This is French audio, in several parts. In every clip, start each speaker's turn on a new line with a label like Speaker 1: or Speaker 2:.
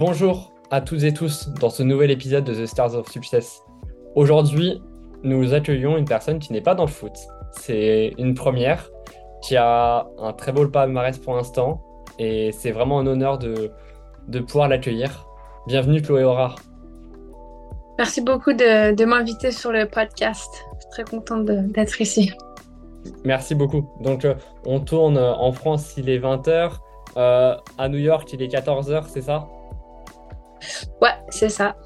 Speaker 1: Bonjour à toutes et tous dans ce nouvel épisode de The Stars of Success. Aujourd'hui, nous accueillons une personne qui n'est pas dans le foot. C'est une première qui a un très beau palmarès pour l'instant et c'est vraiment un honneur de, de pouvoir l'accueillir. Bienvenue Chloé Aura.
Speaker 2: Merci beaucoup de, de m'inviter sur le podcast. Je suis très contente d'être ici.
Speaker 1: Merci beaucoup. Donc, euh, on tourne en France, il est 20h. Euh, à New York, il est 14h, c'est ça?
Speaker 2: Ouais, c'est ça.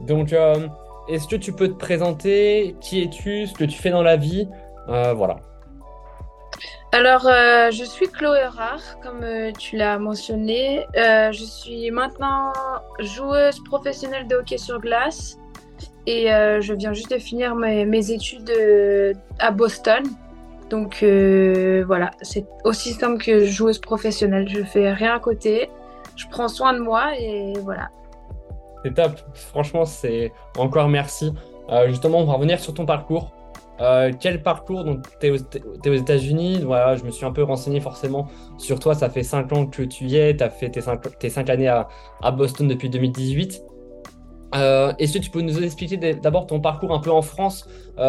Speaker 1: Donc, euh, est-ce que tu peux te présenter? Qui es-tu? Ce que tu fais dans la vie? Voilà.
Speaker 2: Alors, je suis Chloé Rare, comme tu l'as mentionné. je suis maintenant joueuse professionnelle de hockey sur glace et je viens juste de finir mes, mes études à Boston. Donc euh, voilà, c'est aussi simple que joueuse professionnelle. Je fais rien à côté, je prends soin de moi et voilà.
Speaker 1: Top, franchement, c'est encore merci. Euh, justement, on va revenir sur ton parcours. Euh, quel parcours? Donc, tu es, aux, États-Unis. Voilà, je me suis un peu renseigné forcément sur toi. Ça fait 5 ans que tu y es. Tu as fait tes 5, années à, Boston depuis 2018. Euh, est-ce que tu peux nous expliquer d'abord ton parcours un peu en France,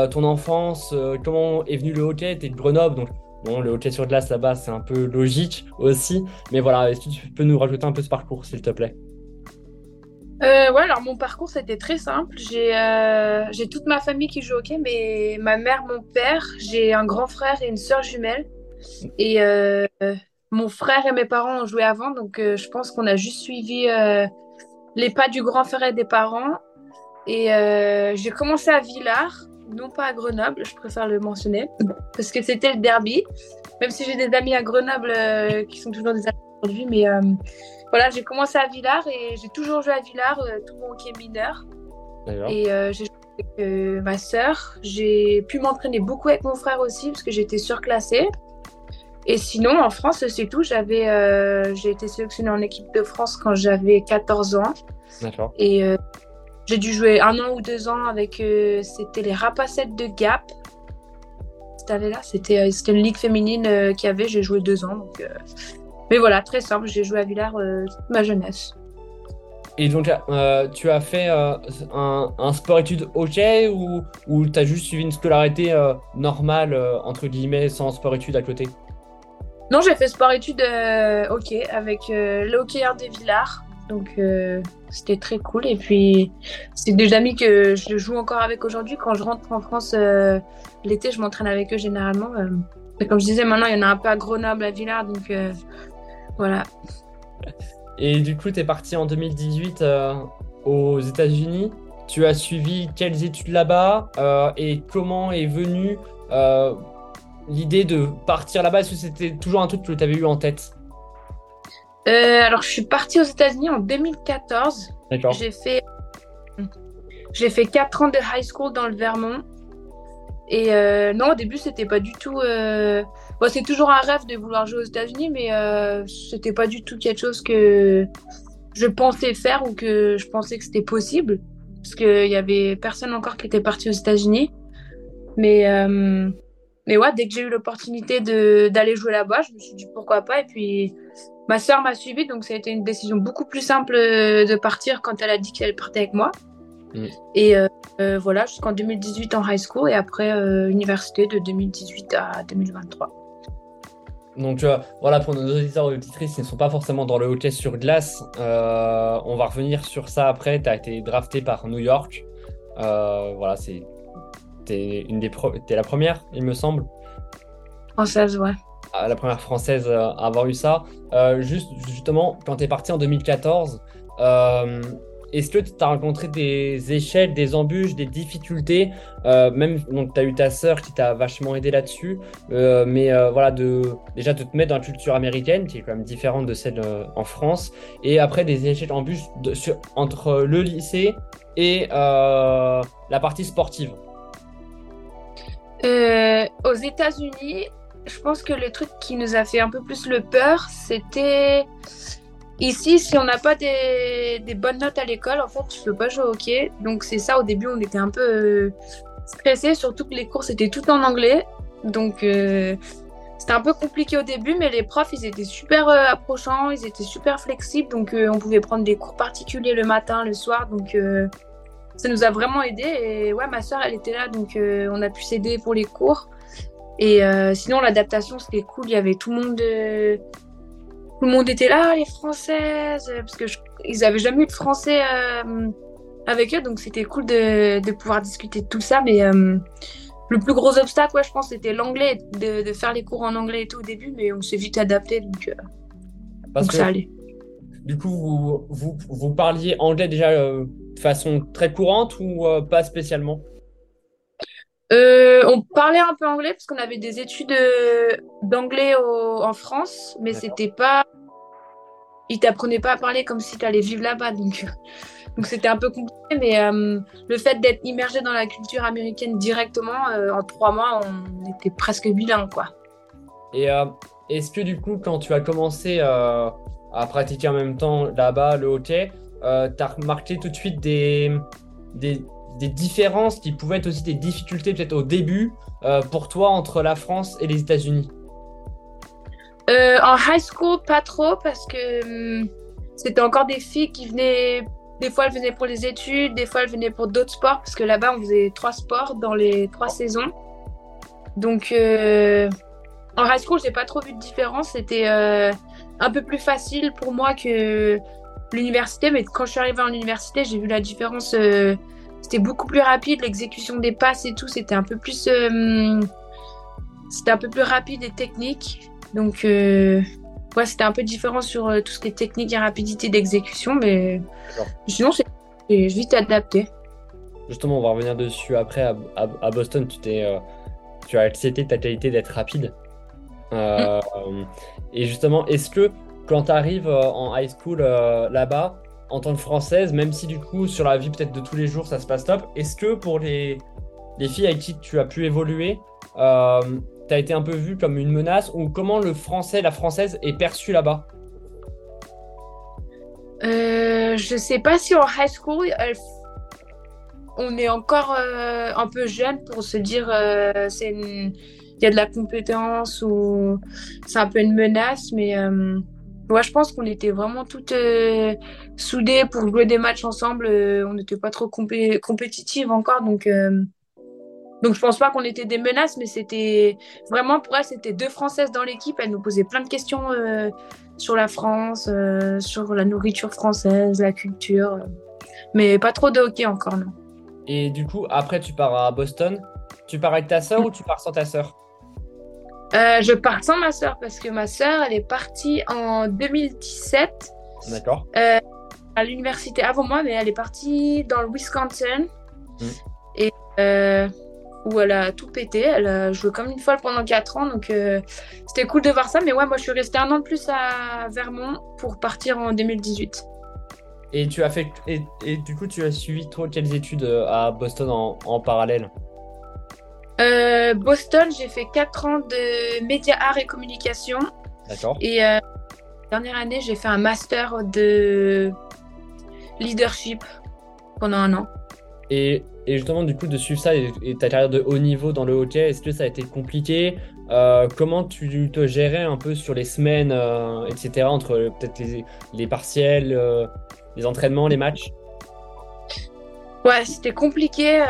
Speaker 1: ton enfance, comment est venu le hockey? Tu es de Grenoble, donc bon, le hockey sur glace là-bas, c'est un peu logique aussi. Mais voilà, est-ce que tu peux nous rajouter un peu ce parcours, s'il te plaît?
Speaker 2: Ouais, alors mon parcours c'était très simple. J'ai toute ma famille qui joue au hockey, mais ma mère, mon père, j'ai un grand frère et une sœur jumelle. Et mon frère et mes parents ont joué avant, donc je pense qu'on a juste suivi les pas du grand frère et des parents. Et euh, j'ai commencé à Villars, non pas à Grenoble, je préfère le mentionner, parce que c'était le derby. Même si j'ai des amis à Grenoble euh, qui sont toujours des amis aujourd'hui, mais euh, voilà, j'ai commencé à Villars et j'ai toujours joué à Villars, tout mon hockey mineur. Et j'ai joué avec ma sœur. J'ai pu m'entraîner beaucoup avec mon frère aussi, parce que j'étais surclassée. Et sinon, en France, c'est tout. J'avais, euh, j'ai été sélectionnée en équipe de France quand j'avais 14 ans. D'accord. Et euh, j'ai dû jouer un an ou deux ans avec, euh, c'était les Rapacettes de Gap. Cette année-là, c'était, c'était une ligue féminine qui avait. J'ai joué deux ans. Donc, mais voilà, très simple. J'ai joué à Villars toute ma jeunesse.
Speaker 1: Et donc, tu as fait un, un sport-études hockey ou, ou tu as juste suivi une scolarité normale, entre guillemets, sans sport-études à côté?
Speaker 2: Non, j'ai fait sport-études euh, hockey avec euh, le hockeyeur des Villars. Donc euh, c'était très cool. Et puis c'est des amis que je joue encore avec aujourd'hui. Quand je rentre en France l'été, je m'entraîne avec eux généralement. Comme je disais, maintenant il y en a un peu à Grenoble, à Villars. Donc voilà.
Speaker 1: Et du coup, tu es parti en 2018 aux États-Unis. Tu as suivi quelles études là-bas et comment est venu l'idée de partir là-bas? Est-ce que c'était toujours un truc que tu avais eu en tête?
Speaker 2: Euh, Alors, je suis partie aux États-Unis en 2014. D'accord. J'ai fait, j'ai fait 4 ans de high school dans le Vermont. Et euh, non, au début, c'était pas du tout. Euh... c'est toujours un rêve de vouloir jouer aux États-Unis, mais euh, c'était pas du tout quelque chose que je pensais faire ou que je pensais que c'était possible. Parce qu'il y avait personne encore qui était parti aux États-Unis. Mais mais ouais, dès que j'ai eu l'opportunité d'aller jouer là-bas, je me suis dit pourquoi pas. Et puis ma soeur m'a suivi, donc ça a été une décision beaucoup plus simple euh, de partir quand elle a dit qu'elle partait avec moi. Mm. Et euh, euh, voilà, jusqu'en 2018 en high school et après université de 2018 à 2023.
Speaker 1: Donc voilà, pour nos auditeurs et auditrices qui ne sont pas forcément dans le hockey sur glace, on va revenir sur ça après. Tu as été drafté par New York. voilà, c'est t'es une des es la première, il me semble.
Speaker 2: Française, ouais.
Speaker 1: Ah, la première française à avoir eu ça. Euh, juste, justement, quand tu es parti en 2014, euh, est-ce que tu as rencontré des échecs, des embûches, des difficultés euh, Même, donc, tu as eu ta sœur qui t'a vachement aidé là-dessus. mais voilà, de, déjà de te mettre dans la culture américaine, qui est quand même différente de celle en France. Et après, des échecs, embûches entre le lycée et la partie sportive?
Speaker 2: Euh, aux États-Unis, je pense que le truc qui nous a fait un peu plus le peur, c'était ici, si on n'a pas des, bonnes notes à l'école, en fait, tu peux pas jouer au hockey. Donc c'est ça. Au début, on était un peu euh, stressé, surtout que les cours étaient tout en anglais. Donc euh, c'était un peu compliqué au début, mais les profs, ils étaient super euh, approchants, ils étaient super flexibles, donc euh, on pouvait prendre des cours particuliers le matin, le soir, donc ça nous a vraiment aidé. Et ouais, ma soeur, elle était là, donc on a pu s'aider pour les cours. Et sinon, l'adaptation, c'était cool. Il y avait tout le monde, tout le monde était là, les Françaises, parce que ils avaient jamais eu de français avec eux, donc c'était cool de, de, pouvoir discuter de tout ça, mais le plus gros obstacle, ouais, je pense, c'était l'anglais, de, faire les cours en anglais et tout au début, mais on s'est vite adapté, donc, euh, ça allait.
Speaker 1: Du coup, vous, vous, vous parliez anglais déjà euh, de façon très courante ou euh, pas spécialement?
Speaker 2: On parlait un peu anglais parce qu'on avait des études d'anglais en France, mais c'était pas. Ils t'apprenaient pas à parler comme si tu allais vivre là-bas, donc donc c'était un peu compliqué, mais euh, le fait d'être immergé dans la culture américaine directement, euh, en trois mois, on était presque bilingue, quoi.
Speaker 1: Et euh, est-ce que du coup, quand tu as commencé à pratiquer en même temps là-bas le hockey, tu as remarqué tout de suite des, des, des, différences qui pouvaient être aussi des difficultés peut-être au début pour toi entre la France et les États-Unis?
Speaker 2: En high school, pas trop, parce que hum, c'était encore des filles qui venaient des fois, elle venait pour les études, des fois, elle venait pour d'autres sports, parce que là-bas, on faisait trois sports dans les trois saisons. Donc, euh, en high school, j'ai pas trop vu de différence. C'était euh, un peu plus facile pour moi que l'université, mais quand je suis arrivée en université, j'ai vu la différence. Euh, c'était beaucoup plus rapide, l'exécution des passes et tout, c'était un peu plus, c'était un peu plus rapide et technique. Donc, ouais, c'était un peu différent sur euh, tout ce qui est technique et rapidité d'exécution, mais sinon, c'est vite adapté.
Speaker 1: Justement, on va revenir dessus après. À, Boston, tu, t'es, euh, tu as accepté ta qualité d'être rapide. Euh, et justement, est-ce que quand tu arrives en high school là-bas, en tant que française, même si du coup sur la vie peut-être de tous les jours ça se passe top, est-ce que pour les, les filles avec qui tu as pu évoluer, tu as été un peu vu comme une menace ou comment le français, la française est perçu là-bas?
Speaker 2: Euh, Je sais pas si en high school, on est encore euh, un peu jeune pour se dire euh, c'est il y a de la compétence ou c'est un peu une menace, mais euh, moi je pense qu'on était vraiment toutes soudées pour jouer des matchs ensemble. on n'était pas trop compétitives encore, donc donc je pense pas qu'on était des menaces, mais c'était vraiment pour elle, c'était deux Françaises dans l'équipe. Elle nous posait plein de questions euh, sur la France, euh, sur la nourriture française, la culture, euh, mais pas trop de hockey encore, non.
Speaker 1: Et du coup, après, tu pars à Boston. Tu pars avec ta sœur ou tu pars sans ta sœur?
Speaker 2: Je pars sans ma sœur parce que ma sœur, elle est partie en 2017.
Speaker 1: D'accord.
Speaker 2: à l'université avant moi, mais elle est partie dans le Wisconsin. Hmm. Et où elle a tout pété. Elle a joué comme une folle pendant 4 ans, donc euh, c'était cool de voir ça. Mais ouais, moi je suis restée un an de plus à Vermont pour partir en 2018.
Speaker 1: Et tu as fait et, du coup tu as suivi toi quelles études euh, à Boston en, parallèle?
Speaker 2: Euh, Boston, j'ai fait 4 ans de médias, arts et communication.
Speaker 1: D'accord.
Speaker 2: Et dernière année, j'ai fait un master de leadership pendant un an.
Speaker 1: Et, justement, du coup, de suivre ça et, ta carrière de haut niveau dans le hockey, est-ce que ça a été compliqué? Euh, Comment tu te gérais un peu sur les semaines, euh, etc., entre peut-être les, partiels, euh, les entraînements, les matchs?
Speaker 2: Ouais, c'était compliqué,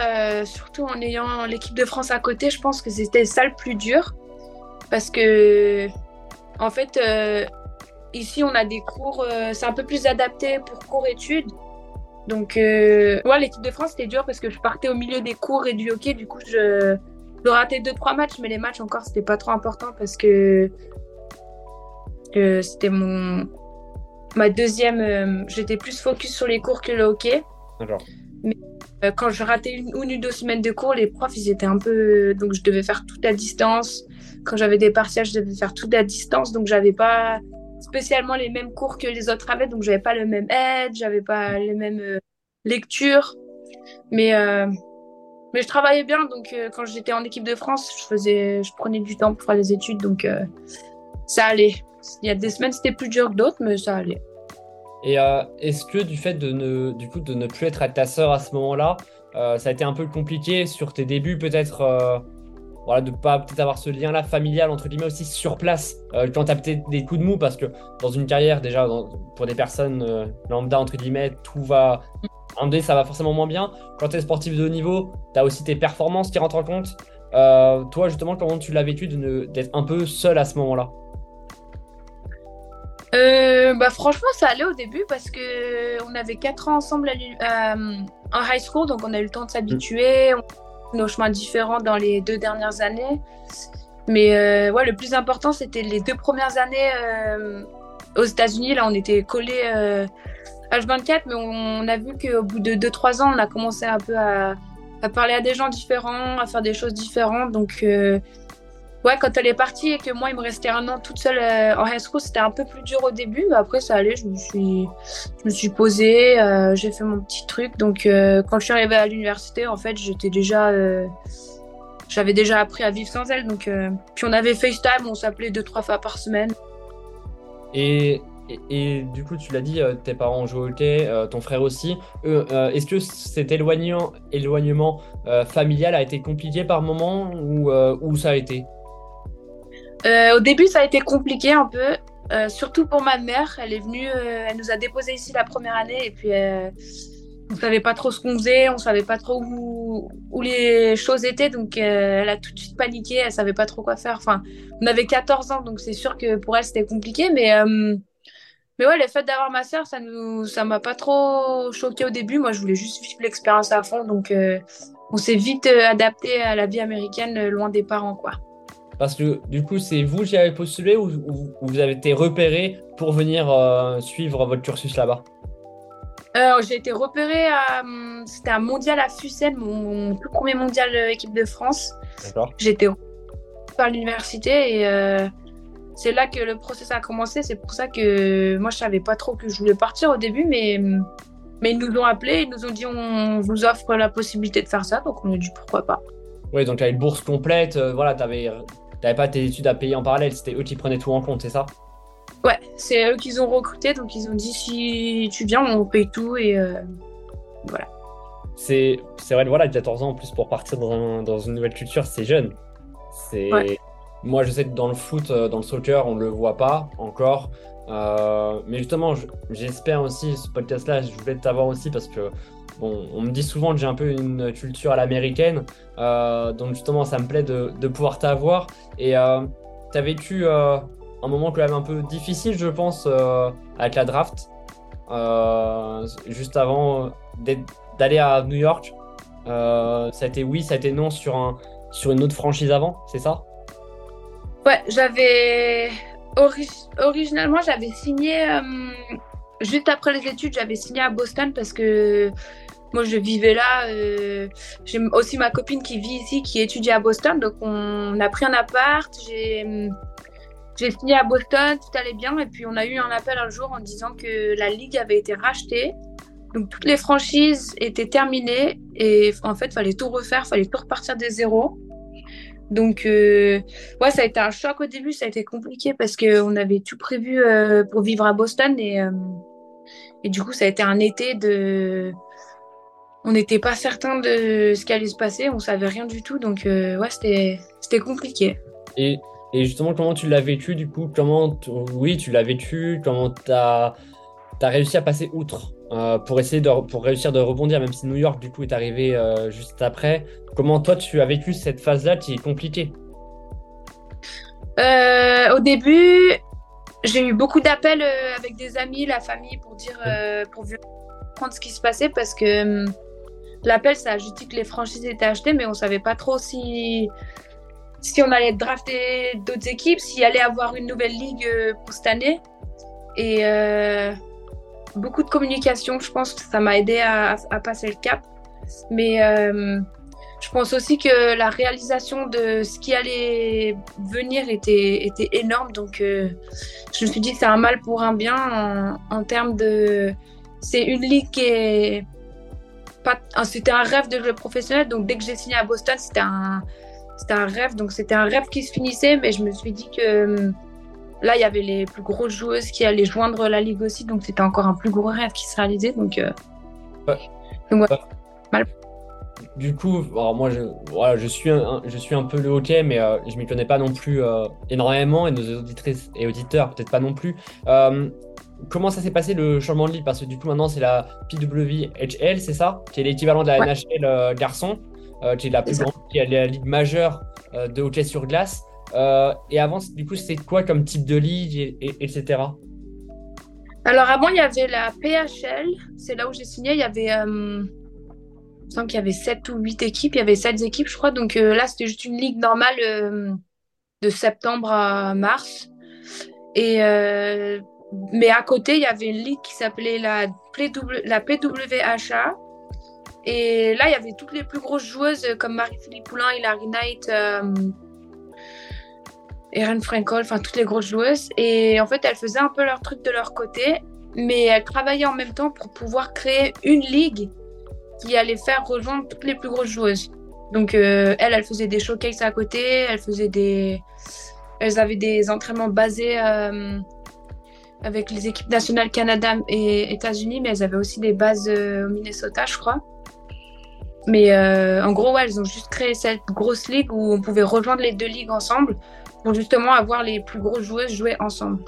Speaker 2: surtout en ayant l'équipe de France à côté. Je pense que c'était ça le plus dur. Parce que, en fait, ici, on a des cours, c'est un peu plus adapté pour cours-études. Donc, euh, ouais, l'équipe de France, c'était dur parce que je partais au milieu des cours et du hockey. Du coup, je, je ratais deux, trois matchs, mais les matchs encore, c'était pas trop important parce que, c'était mon ma deuxième. Euh, j'étais plus focus sur les cours que le hockey.
Speaker 1: D'accord.
Speaker 2: Euh, quand je ratais une, ou deux semaines de cours, les profs, ils étaient un peu. Donc, je devais faire tout à distance. Quand j'avais des partiels, je devais faire tout à distance. Donc, j'avais pas spécialement les mêmes cours que les autres avaient, donc j'avais pas le même aide, j'avais pas les mêmes euh, lectures, mais euh, mais je travaillais bien, donc euh, quand j'étais en équipe de France, je faisais, je prenais du temps pour faire les études, donc ça allait. Il y a des semaines c'était plus dur que d'autres, mais ça allait.
Speaker 1: Et est-ce que du fait de ne, du coup, de ne plus être avec ta sœur à ce moment-là, ça a été un peu compliqué sur tes débuts peut-être voilà, de pas peut-être avoir ce lien-là familial, entre guillemets, aussi sur place, quand tu as peut-être des coups de mou, parce que dans une carrière, déjà, pour des personnes lambda, entre guillemets, tout va. Un dé, ça va forcément moins bien. Quand tu es sportif de haut niveau, tu as aussi tes performances qui rentrent en compte. toi, justement, comment tu l'as vécu d'être un peu seul à ce moment-là?
Speaker 2: Euh, bah franchement ça allait au début parce que on avait 4 ans ensemble à, euh, en high school donc on a eu le temps de s'habituer. On nos chemins différents dans les deux dernières années. Mais euh, ouais le plus important c'était les deux premières années aux États-Unis. Là on était collés H24 mais on, a vu qu'au bout de 2-3 ans on a commencé un peu à, à, parler à des gens différents à faire des choses différentes. Donc Ouais, quand elle est partie et que moi, il me restait un an toute seule euh, en high c'était un peu plus dur au début, mais après, ça allait. Je me suis, je me suis posée, euh, j'ai fait mon petit truc. Donc, euh, quand je suis arrivée à l'université, en fait, j'étais déjà. J'avais déjà appris à vivre sans elle. Donc, puis on avait FaceTime, on s'appelait deux, trois fois par semaine.
Speaker 1: Et, et, du coup, tu l'as dit, tes parents ont joué au hockey, ton frère aussi. Est-ce que cet éloignement, éloignement familial a été compliqué par moment ou, ou ça a été?
Speaker 2: Euh, au début, ça a été compliqué un peu, euh, surtout pour ma mère. Elle est venue, euh, elle nous a déposé ici la première année et puis on savait pas trop ce qu'on faisait, on savait pas trop où, où les choses étaient, donc elle a tout de suite paniqué, elle savait pas trop quoi faire. Enfin, on avait 14 ans, donc c'est sûr que pour elle c'était compliqué, mais mais ouais, le fait d'avoir ma sœur, ça nous, ça m'a pas trop choqué au début. Moi, je voulais juste vivre l'expérience à fond, donc on s'est vite adapté à la vie américaine, loin des parents, quoi.
Speaker 1: Parce que du coup, c'est vous qui avez postulé ou, vous avez été repéré pour venir euh, suivre votre cursus là-bas?
Speaker 2: Euh, J'ai été repéré à. C'était un mondial à Fussel, mon, tout premier mondial euh, équipe de France. D'accord. J'étais par l'université et c'est là que le process a commencé. C'est pour ça que moi, je savais pas trop que je voulais partir au début, mais. Mais ils nous ont appelés, ils nous ont dit on vous offre la possibilité de faire ça, donc on a dit pourquoi pas.
Speaker 1: Oui, donc tu as une bourse complète, voilà, tu avais T'avais pas tes études à payer en parallèle, c'était eux qui prenaient tout en compte, c'est ça?
Speaker 2: Ouais, c'est eux qui ont recruté, donc ils ont dit si tu viens, on paye tout et euh, voilà.
Speaker 1: C'est vrai, voilà, 14 ans en plus pour partir dans, dans une nouvelle culture, c'est jeune. C'est Moi, je sais que dans le foot, euh, dans le soccer, on ne le voit pas encore. Euh, mais justement, j'espère aussi, ce podcast-là, je voulais t'avoir aussi parce que on me dit souvent que j'ai un peu une culture à l'américaine, euh, donc justement, ça me plaît de, pouvoir t'avoir. Et euh, tu as vécu euh, un moment quand même un peu difficile, je pense, avec la draft, juste avant d'aller à New York. ça a été oui, ça a été non sur une autre franchise avant, c'est ça?
Speaker 2: Ouais, j'avais. Originalement, j'avais signé. Juste après les études, j'avais signé à Boston parce que moi, je vivais là. Euh, j'ai aussi ma copine qui vit ici, qui étudie à Boston. Donc, on a pris un appart. J'ai, j'ai signé à Boston, tout allait bien. Et puis, on a eu un appel un jour en disant que la ligue avait été rachetée. Donc, toutes les franchises étaient terminées. Et en fait, fallait tout refaire, il fallait tout repartir des zéros. Donc, euh, ouais, ça a été un choc au début. Ça a été compliqué parce qu'on avait tout prévu euh, pour vivre à Boston. Et, et du coup, ça a été un été de on n'était pas certain de ce qui allait se passer, on savait rien du tout, donc euh, ouais, c'était compliqué.
Speaker 1: Et, et, justement, comment tu l'as vécu du coup? Comment, oui, tu l'as vécu Comment tu as, réussi à passer outre euh, pour essayer de pour réussir de rebondir, même si New York du coup est arrivé euh, juste après. Comment toi tu as vécu cette phase-là qui est compliquée?
Speaker 2: Au début, j'ai eu beaucoup d'appels avec des amis, la famille pour dire pour comprendre ce qui se passait parce que hum, L'appel, ça a juste dit que les franchises étaient achetées, mais on savait pas trop si, si on allait drafter d'autres équipes, s'il allait avoir une nouvelle ligue euh, pour cette année. Et euh, beaucoup de communication, je pense que ça m'a aidé à, passer le cap. Mais euh, je pense aussi que la réalisation de ce qui allait venir était, était énorme. Donc, je me suis dit que c'est un mal pour un bien en, en termes de. C'est une ligue qui est c'était un rêve de jouer professionnel. Donc dès que j'ai signé à Boston, c'était un, c'était un rêve. Donc c'était un rêve qui se finissait, mais je me suis dit que hum, là, il y avait les plus grosses joueuses qui allaient joindre la ligue aussi. Donc c'était encore un plus gros rêve qui se réalisait. Donc, euh, mal.
Speaker 1: du coup, moi, je, voilà, je, suis un, je suis un peu le hockey, mais euh, je ne m'y connais pas non plus euh, énormément, et nos auditrices et auditeurs, peut-être pas non plus. Euh, comment ça s'est passé le changement de ligue Parce que du coup, maintenant, c'est la PWHL, c'est ça? Qui est l'équivalent de la NHL garçon, qui est la plus grande, qui est la ligue majeure de hockey sur glace. et avant, du coup, c'est quoi comme type de ligue, etc.
Speaker 2: Alors avant, il y avait la PHL, c'est là où j'ai signé, il y avait me semble qu'il y avait 7 ou 8 équipes. Il y avait 7 équipes, je crois. Donc euh, là, c'était juste une ligue normale euh, de septembre à mars. Et, euh, mais à côté, il y avait une ligue qui s'appelait la, la PWHA. Et là, il y avait toutes les plus grosses joueuses comme Marie-Philippe Poulain, Hilary Knight, Erin Frankel, enfin toutes les grosses joueuses. Et en fait, elles faisaient un peu leur truc de leur côté, mais elles travaillaient en même temps pour pouvoir créer une ligue qui allait faire rejoindre toutes les plus grosses joueuses. Donc euh, elle, elle faisait des showcases à côté, elle faisait des, elles avaient des entraînements basés euh, avec les équipes nationales Canada et États-Unis, mais elles avaient aussi des bases euh, au Minnesota, je crois. Mais en gros, ouais, elles ont juste créé cette grosse ligue où on pouvait rejoindre les deux ligues ensemble pour justement avoir les plus grosses joueuses jouer ensemble.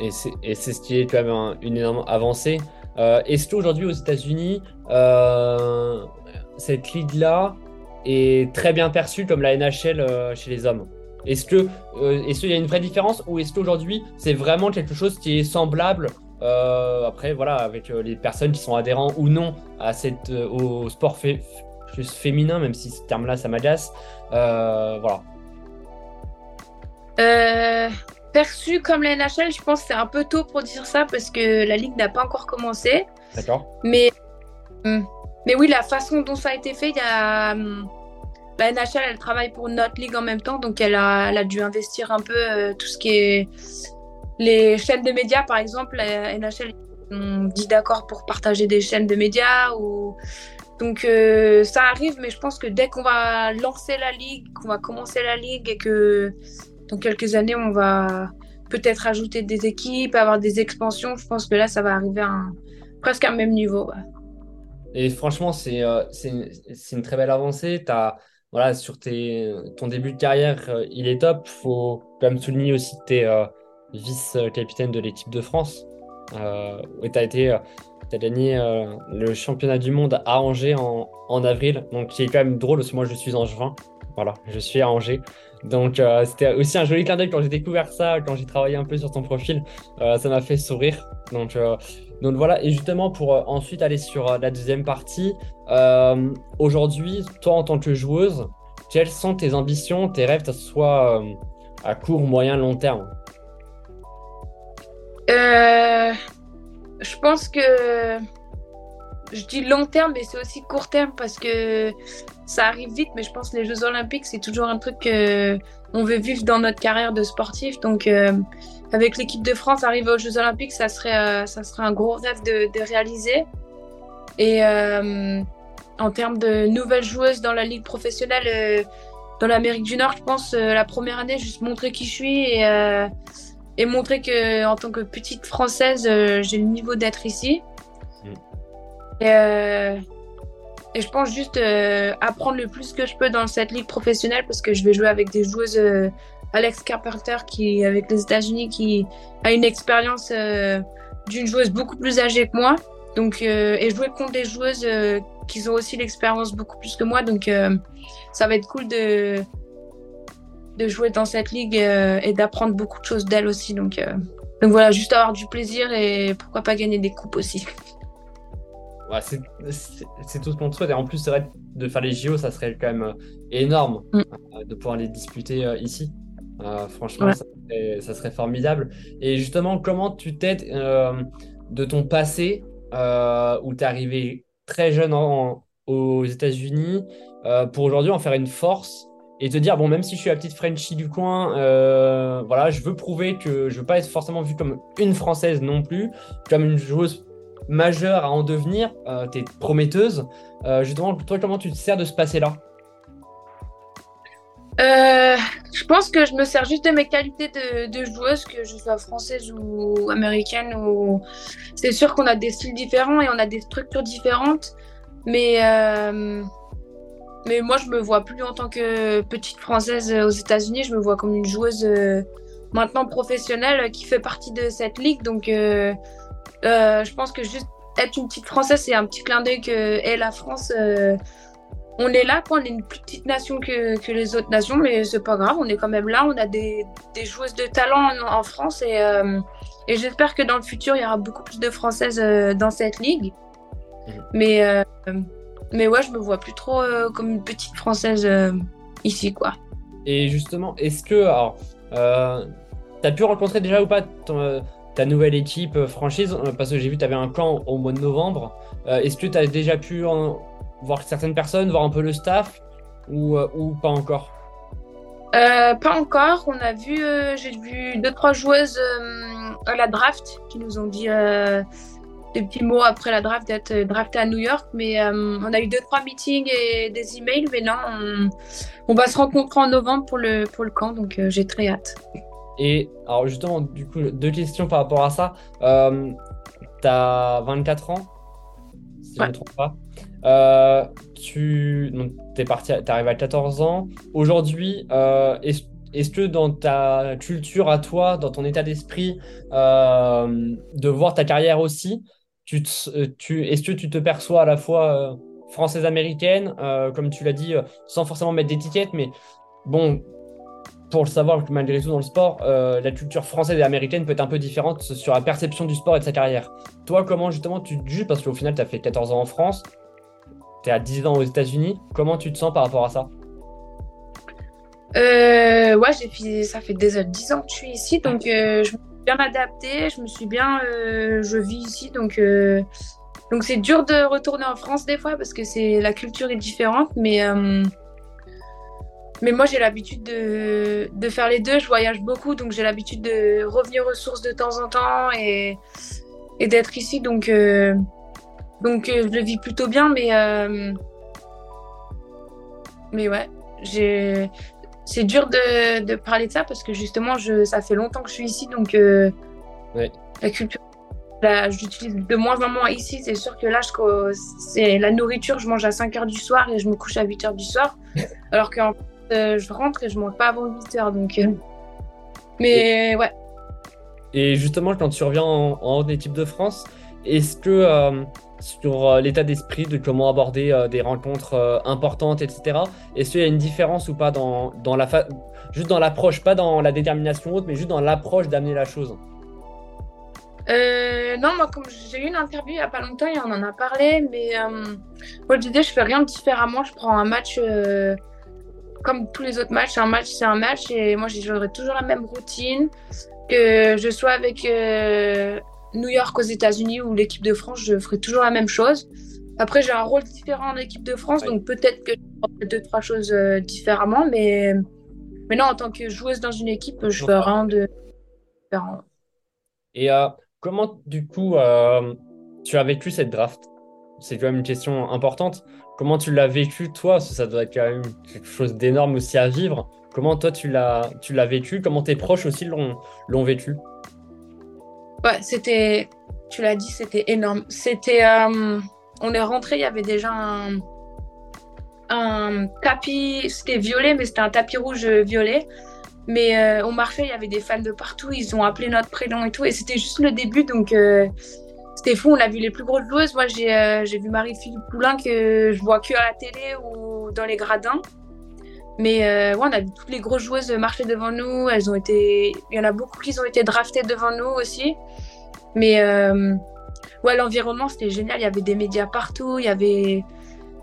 Speaker 1: Et c'est ce qui est quand même une énorme avancée. Euh, est-ce qu'aujourd'hui aux États-Unis, euh, cette ligue-là est très bien perçue comme la NHL euh, chez les hommes? Est-ce que est qu'il y a une vraie différence ou est-ce qu'aujourd'hui c'est vraiment quelque chose qui est semblable après voilà avec les personnes qui sont adhérents ou non à cette au sport féminin même si ce terme-là ça m'agace voilà.
Speaker 2: Perçu comme la NHL, je pense que c'est un peu tôt pour dire ça parce que la ligue n'a pas encore commencé.
Speaker 1: D'accord.
Speaker 2: Mais, hum, mais oui, la façon dont ça a été fait, il y a. La NHL, elle travaille pour notre ligue en même temps, donc elle a, dû investir un peu euh, tout ce qui est. Les chaînes de médias, par exemple, la NHL ont dit d'accord pour partager des chaînes de médias. Donc euh, ça arrive, mais je pense que dès qu'on va lancer la ligue, qu'on va commencer la ligue et que dans quelques années, on va peut-être ajouter des équipes, avoir des expansions. Je pense que là, ça va arriver presque à un même niveau.
Speaker 1: Et franchement, c'est euh, une, très belle avancée. Voilà, sur ton début de carrière, euh, il est top. Faut quand même souligner aussi que tu es euh, vice-capitaine de l'équipe de France. et tu as gagné le championnat du monde à Angers en, avril, donc qui est quand même drôle parce moi je suis juin. Voilà, je suis à Angers. Donc euh, c'était aussi un joli clin d'œil quand j'ai découvert ça, quand j'ai travaillé un peu sur ton profil, euh, ça m'a fait sourire. Donc, euh, donc voilà, et justement pour ensuite aller sur la deuxième partie, aujourd'hui, toi en tant que joueuse, quelles sont tes ambitions, tes rêves, que ce soit à court, moyen, long terme?
Speaker 2: Je pense que je dis long terme, mais c'est aussi court terme parce que ça arrive vite. Mais je pense que les Jeux Olympiques, c'est toujours un truc qu'on veut vivre dans notre carrière de sportif. Donc, euh, avec l'équipe de France, arriver aux Jeux Olympiques, ça serait, euh, ça serait un gros rêve de, réaliser. Et euh, en termes de nouvelles joueuses dans la ligue professionnelle, dans l'Amérique du Nord, je pense la première année, juste montrer qui je suis et, et montrer que en tant que petite française, j'ai le niveau d'être ici. Et, euh, et, je pense juste euh, apprendre le plus que je peux dans cette ligue professionnelle parce que je vais jouer avec des joueuses. Euh, Alex Carpenter, qui avec les États-Unis, qui a une expérience d'une joueuse beaucoup plus âgée que moi. Donc, et jouer contre des joueuses qui ont aussi l'expérience beaucoup plus que moi. Donc, ça va être cool de, de jouer dans cette ligue et d'apprendre beaucoup de choses d'elle aussi. Donc, donc voilà, juste avoir du plaisir et pourquoi pas gagner des coupes aussi.
Speaker 1: c'est tout ce qu'on te souhaite. Et en plus, c'est vrai de faire les JO, ça serait quand même euh, énorme mm. euh, de pouvoir les disputer euh, ici. franchement, ça, serait, formidable. Et justement, comment tu t'aides de ton passé où tu es arrivé très jeune aux États-Unis pour aujourd'hui en faire une force et te dire bon même si je suis la petite Frenchie du coin voilà je veux prouver que je veux pas être forcément vue comme une française non plus comme une joueuse majeure à en devenir, euh, tu es prometteuse. Euh, justement, toi, comment tu te sers de ce passé-là?
Speaker 2: Euh, je pense que je me sers juste de mes qualités de, joueuse, que je sois française ou américaine. C'est sûr qu'on a des styles différents et on a des structures différentes. Mais mais moi, je me vois plus en tant que petite française aux États-Unis. Je me vois comme une joueuse euh, maintenant professionnelle qui fait partie de cette ligue. Donc, euh, euh, je pense que juste être une petite française, c'est un petit clin d'œil que est la France. On est là, quoi. On est une plus petite nation que, que les autres nations, mais c'est pas grave. On est quand même là. On a des, des joueuses de talent en, en France et, et j'espère que dans le futur, il y aura beaucoup plus de françaises dans cette ligue. Mmh. Mais mais ouais, je me vois plus trop euh, comme une petite française euh, ici, quoi.
Speaker 1: Et justement, est-ce que. Alors, euh, t'as pu rencontrer déjà ou pas ta nouvelle équipe franchise? Parce que j'ai vu que tu avais un camp au mois de novembre. est-ce que tu as déjà pu voir certaines personnes, voir un peu le staff ou, ou pas encore?
Speaker 2: Pas encore. On a vu, j'ai vu deux, trois joueuses à la draft qui nous ont dit des petits mots après la draft d'être drafté à New York. Mais euh, on a eu deux, trois meetings et des emails. Mais non, on, va se rencontrer en novembre pour le, pour le camp. Donc euh, j'ai très hâte.
Speaker 1: Et alors, justement, du coup, deux questions par rapport à ça. Euh, tu as 24 ans, si je ne me trompe pas. Euh, tu es parti, arrivé à 14 ans. Aujourd'hui, est-ce est-ce que dans ta culture à toi, dans ton état d'esprit, de voir ta carrière aussi, euh, est-ce que tu te perçois à la fois euh, française-américaine, euh, comme tu l'as dit, sans forcément mettre d'étiquette, mais bon, pour le savoir malgré tout dans le sport, la culture française et américaine peut être un peu différente sur la perception du sport et de sa carrière. Toi, comment justement tu te juges, parce qu'au final, tu as fait 14 ans en France, tu es à 10 ans aux États-Unis, comment tu te sens par rapport à ça
Speaker 2: Ouais, j'ai fait, ça fait déjà 10 ans que je suis ici, donc je bien adapté, je me suis bien, euh, je vis ici, donc euh, donc c'est dur de retourner en France des fois parce que c'est la culture est différente, mais euh, mais moi j'ai l'habitude de, de, faire les deux. Je voyage beaucoup, donc j'ai l'habitude de revenir aux sources de temps en temps et, et d'être ici, donc donc je le vis plutôt bien, mais mais ouais, j'ai c'est dur de, de, parler de ça parce que justement, je, ça fait longtemps que je suis ici, donc euh, la culture, j'utilise de moins en moins ici. C'est sûr que là, c'est la nourriture, je mange à 5 h du soir et je me couche à 8 h du soir, alors que euh, je rentre et je mange pas avant 8 h. Donc, euh, mais ouais.
Speaker 1: Et justement, quand tu reviens en, en équipe de France, est-ce que sur euh, l'état d'esprit de comment aborder euh, des rencontres euh, importantes, etc. Est-ce qu'il y a une différence ou pas dans, dans la juste dans l'approche, pas dans la détermination haute, mais juste dans l'approche d'amener la chose?
Speaker 2: Non, moi, comme j'ai eu une interview il n'y a pas longtemps et on en a parlé, mais moi, je disais, je fais rien différemment. Je prends un match comme tous les autres matchs. Un match, c'est un match et moi, j'aurai toujours la même routine. Que je sois avec New York aux États-Unis ou l'équipe de France, je ferai toujours la même chose. Après, j'ai un rôle différent en équipe de France, donc peut-être que je ferai deux, trois choses euh, différemment, mais, mais non, en tant que joueuse dans une équipe, je fais rien de différent.
Speaker 1: Et euh, comment, du coup, euh, tu as vécu cette draft? C'est quand même une question importante. Comment tu l'as vécu, toi? Ça doit être quand même quelque chose d'énorme aussi à vivre. Comment, toi, tu l'as vécu? Comment tes proches aussi l'ont vécu?
Speaker 2: Ouais, c'était, tu l'as dit, c'était énorme. C'était, euh, on est rentré, il y avait déjà un, un tapis, c'était violet, mais c'était un tapis rouge violet. Mais euh, on marchait, il y avait des fans de partout, ils ont appelé notre prénom et tout, et c'était juste le début, donc euh, c'était fou. On a vu les plus grosses joueuses. Moi, j'ai vu Marie-Philippe Poulain que je vois que à la télé ou dans les gradins. Mais ouais, on a vu toutes les grosses joueuses marcher devant nous. Elles ont été, il y en a beaucoup qui ont été draftées devant nous aussi. Mais euh, ouais, l'environnement, c'était génial. Il y avait des médias partout. Il y avait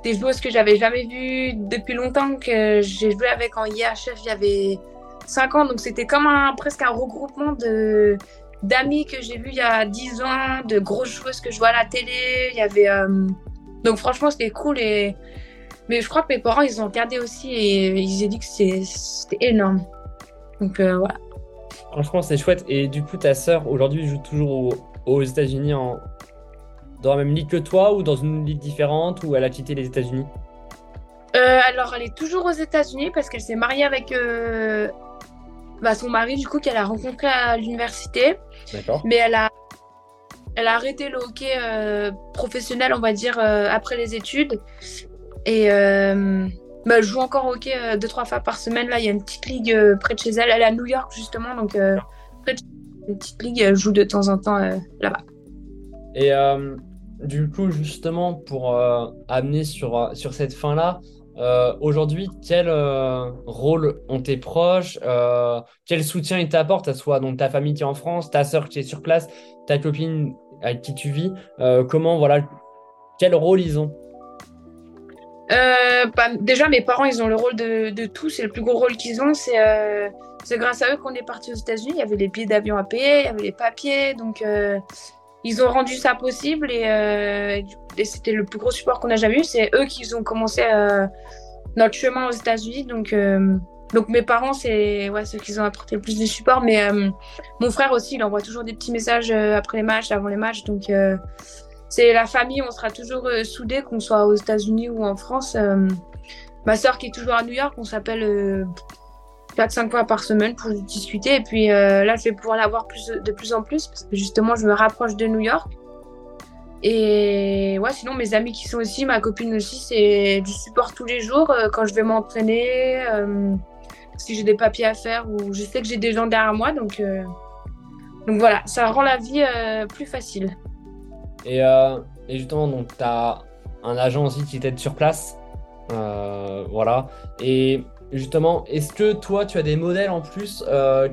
Speaker 2: des joueuses que j'avais jamais vues depuis longtemps, que j'ai joué avec en IHF il y avait 5 ans. Donc c'était comme un, presque un regroupement de d'amis que j'ai vus il y a 10 ans, de grosses joueuses que je vois à la télé. Il y avait euh, donc franchement c'était cool et mais je crois que mes parents ils ont regardé aussi et ils ont dit que c'était énorme. Donc euh, voilà.
Speaker 1: Franchement, c'est chouette. Et du coup, ta sœur, aujourd'hui, joue toujours aux, États-Unis en... dans la même ligue que toi ou dans une ligue différente ou elle a quitté les États-Unis?
Speaker 2: Euh, Alors, elle est toujours aux États-Unis parce qu'elle s'est mariée avec euh, bah, son mari, du coup, qu'elle a rencontré à l'université.
Speaker 1: D'accord.
Speaker 2: Mais elle a, elle a arrêté le hockey euh, professionnel, on va dire, après les études. Et bah, elle joue encore au hockey deux, trois fois par semaine. Là, il y a une petite ligue près de chez elle. Elle est à New York, justement. Donc, de une petite ligue, elle joue de temps en temps là-bas.
Speaker 1: Et du coup, justement, pour amener sur, sur cette fin-là, euh, aujourd'hui, quel euh, rôle ont tes proches euh, Quel soutien ils t'apportent, à soit donc ta famille qui est en France, ta sœur qui est sur place, ta copine avec qui tu vis Comment, voilà, quel rôle ils ont?
Speaker 2: Bah, Déjà, mes parents, ils ont le rôle de, de tout. C'est le plus gros rôle qu'ils ont. C'est grâce à eux qu'on est parti aux États-Unis. Il y avait les billets d'avion à payer, il y avait les papiers. Donc, ils ont rendu ça possible et, c'était le plus gros support qu'on a jamais eu. C'est eux qui ont commencé notre chemin aux États-Unis. Donc, euh, donc mes parents, c'est ouais, ceux qui ont apporté le plus de support. Mais euh, mon frère aussi, il envoie toujours des petits messages euh, après les matchs, avant les matchs. Donc c'est la famille, on sera toujours soudés, qu'on soit aux États-Unis ou en France. ma soeur qui est toujours à New York, on s'appelle 4-5 fois par semaine pour discuter. Et puis là, je vais pouvoir la voir de plus en plus parce que justement, je me rapproche de New York. Et ouais, sinon, mes amis qui sont aussi, ma copine aussi, c'est du support tous les jours euh, quand je vais m'entraîner, euh, si j'ai des papiers à faire ou je sais que j'ai des gens derrière moi. Euh, donc voilà, ça rend la vie plus facile.
Speaker 1: Et, et justement, donc, tu as un agent aussi qui t'aide sur place. voilà. Et justement, est-ce que toi, tu as des modèles en plus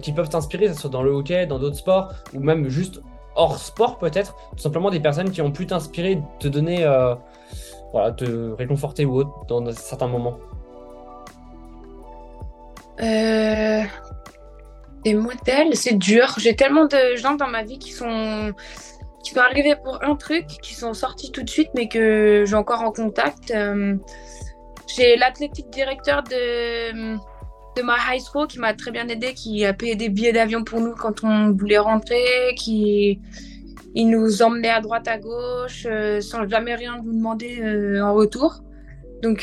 Speaker 1: qui peuvent t'inspirer, que ce soit dans le hockey, dans d'autres sports, ou même juste hors sport peut-être, tout simplement des personnes qui ont pu t'inspirer, te donner, euh, voilà, te réconforter ou autre dans certains moments
Speaker 2: euh, Des modèles, c'est dur. J'ai tellement de gens dans ma vie qui sont qui sont arrivés pour un truc, qui sont sortis tout de suite, mais que j'ai encore en contact. Euh, j'ai l'athlétique directeur de de ma high school qui m'a très bien aidé, qui a payé des billets d'avion pour nous quand on voulait rentrer, qui il nous emmenait à droite à gauche euh, sans jamais rien nous demander euh, en retour. Donc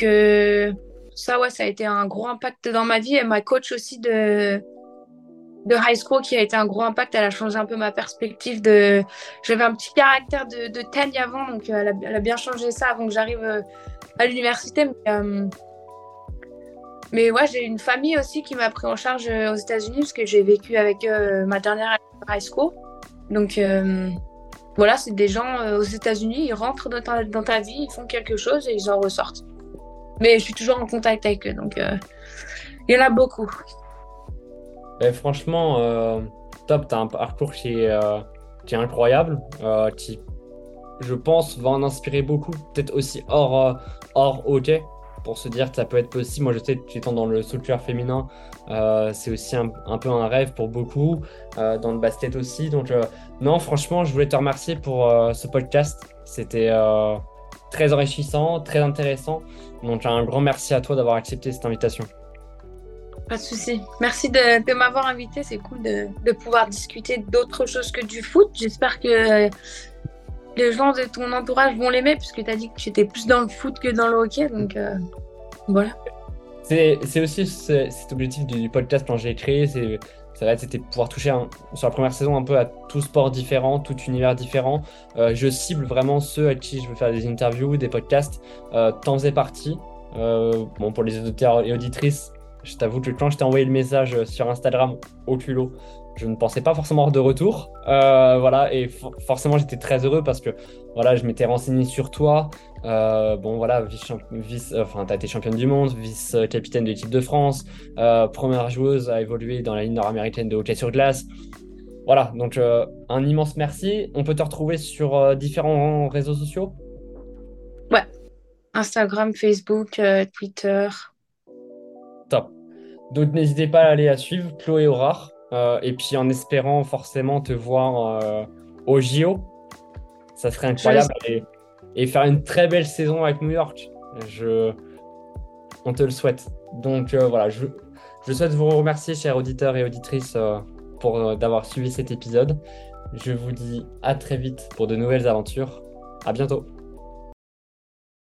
Speaker 2: ça ouais, ça a été un gros impact dans ma vie et ma coach aussi de de high school qui a été un gros impact. Elle a changé un peu ma perspective. J'avais un petit caractère de, de avant, donc elle a, elle a, bien changé ça avant que j'arrive à l'université. Mais, mais ouais, j'ai une famille aussi qui m'a pris en charge euh, aux États-Unis parce que j'ai vécu avec euh, ma dernière high school. Donc euh, voilà, c'est des gens aux États-Unis, ils rentrent dans ta, vie, ils font quelque chose et ils en ressortent. Mais je suis toujours en contact avec eux, donc il y en a beaucoup.
Speaker 1: Franchement, top, tu as un parcours qui est, est incroyable, qui, je pense, va en inspirer beaucoup, peut-être aussi hors, hockey pour se dire que ça peut être possible. Moi, je sais, étant dans le soccer féminin, euh, c'est aussi un, peu un rêve pour beaucoup, euh, dans le basket aussi. Donc, euh, non, franchement, je voulais te remercier pour ce podcast. C'était très enrichissant, très intéressant. Donc, un grand merci à toi d'avoir accepté cette invitation.
Speaker 2: Pas de souci. Merci de, m'avoir invité. C'est cool de, pouvoir discuter d'autre chose que du foot. J'espère que les gens de ton entourage vont l'aimer puisque tu as dit que tu étais plus dans le foot que dans le hockey. Donc euh, voilà.
Speaker 1: C'est aussi cet objectif du podcast quand j'ai créé. C'est c'était pouvoir toucher sur la première saison un peu à tout sport différent, tout univers différent. Euh, je cible vraiment ceux à qui je veux faire des interviews, des podcasts. Euh, T'en faisais partie. Euh, bon, pour les auditeurs et auditrices, je t'avoue que quand je t'ai envoyé le message sur Instagram au culot, je ne pensais pas forcément de retour. Euh, voilà, et forcément, j'étais très heureux parce que voilà, je m'étais renseigné sur toi. Euh, bon, voilà, vice, vice enfin, tu as été championne du monde, vice-capitaine de l'équipe de France, euh, première joueuse à évoluer dans la ligne nord-américaine de hockey sur glace. Voilà, donc un immense merci. On peut te retrouver sur différents réseaux sociaux?
Speaker 2: Ouais, Instagram, Facebook, Twitter.
Speaker 1: Top. Donc n'hésitez pas à aller à suivre Chloé Aurard. Euh, et puis en espérant forcément te voir euh, au JO, ça serait incroyable. Et, faire une très belle saison avec New York. Je... On te le souhaite. Donc euh, voilà, je... je souhaite vous remercier, chers auditeurs et auditrices, pour d'avoir suivi cet épisode. Je vous dis à très vite pour de nouvelles aventures. À bientôt.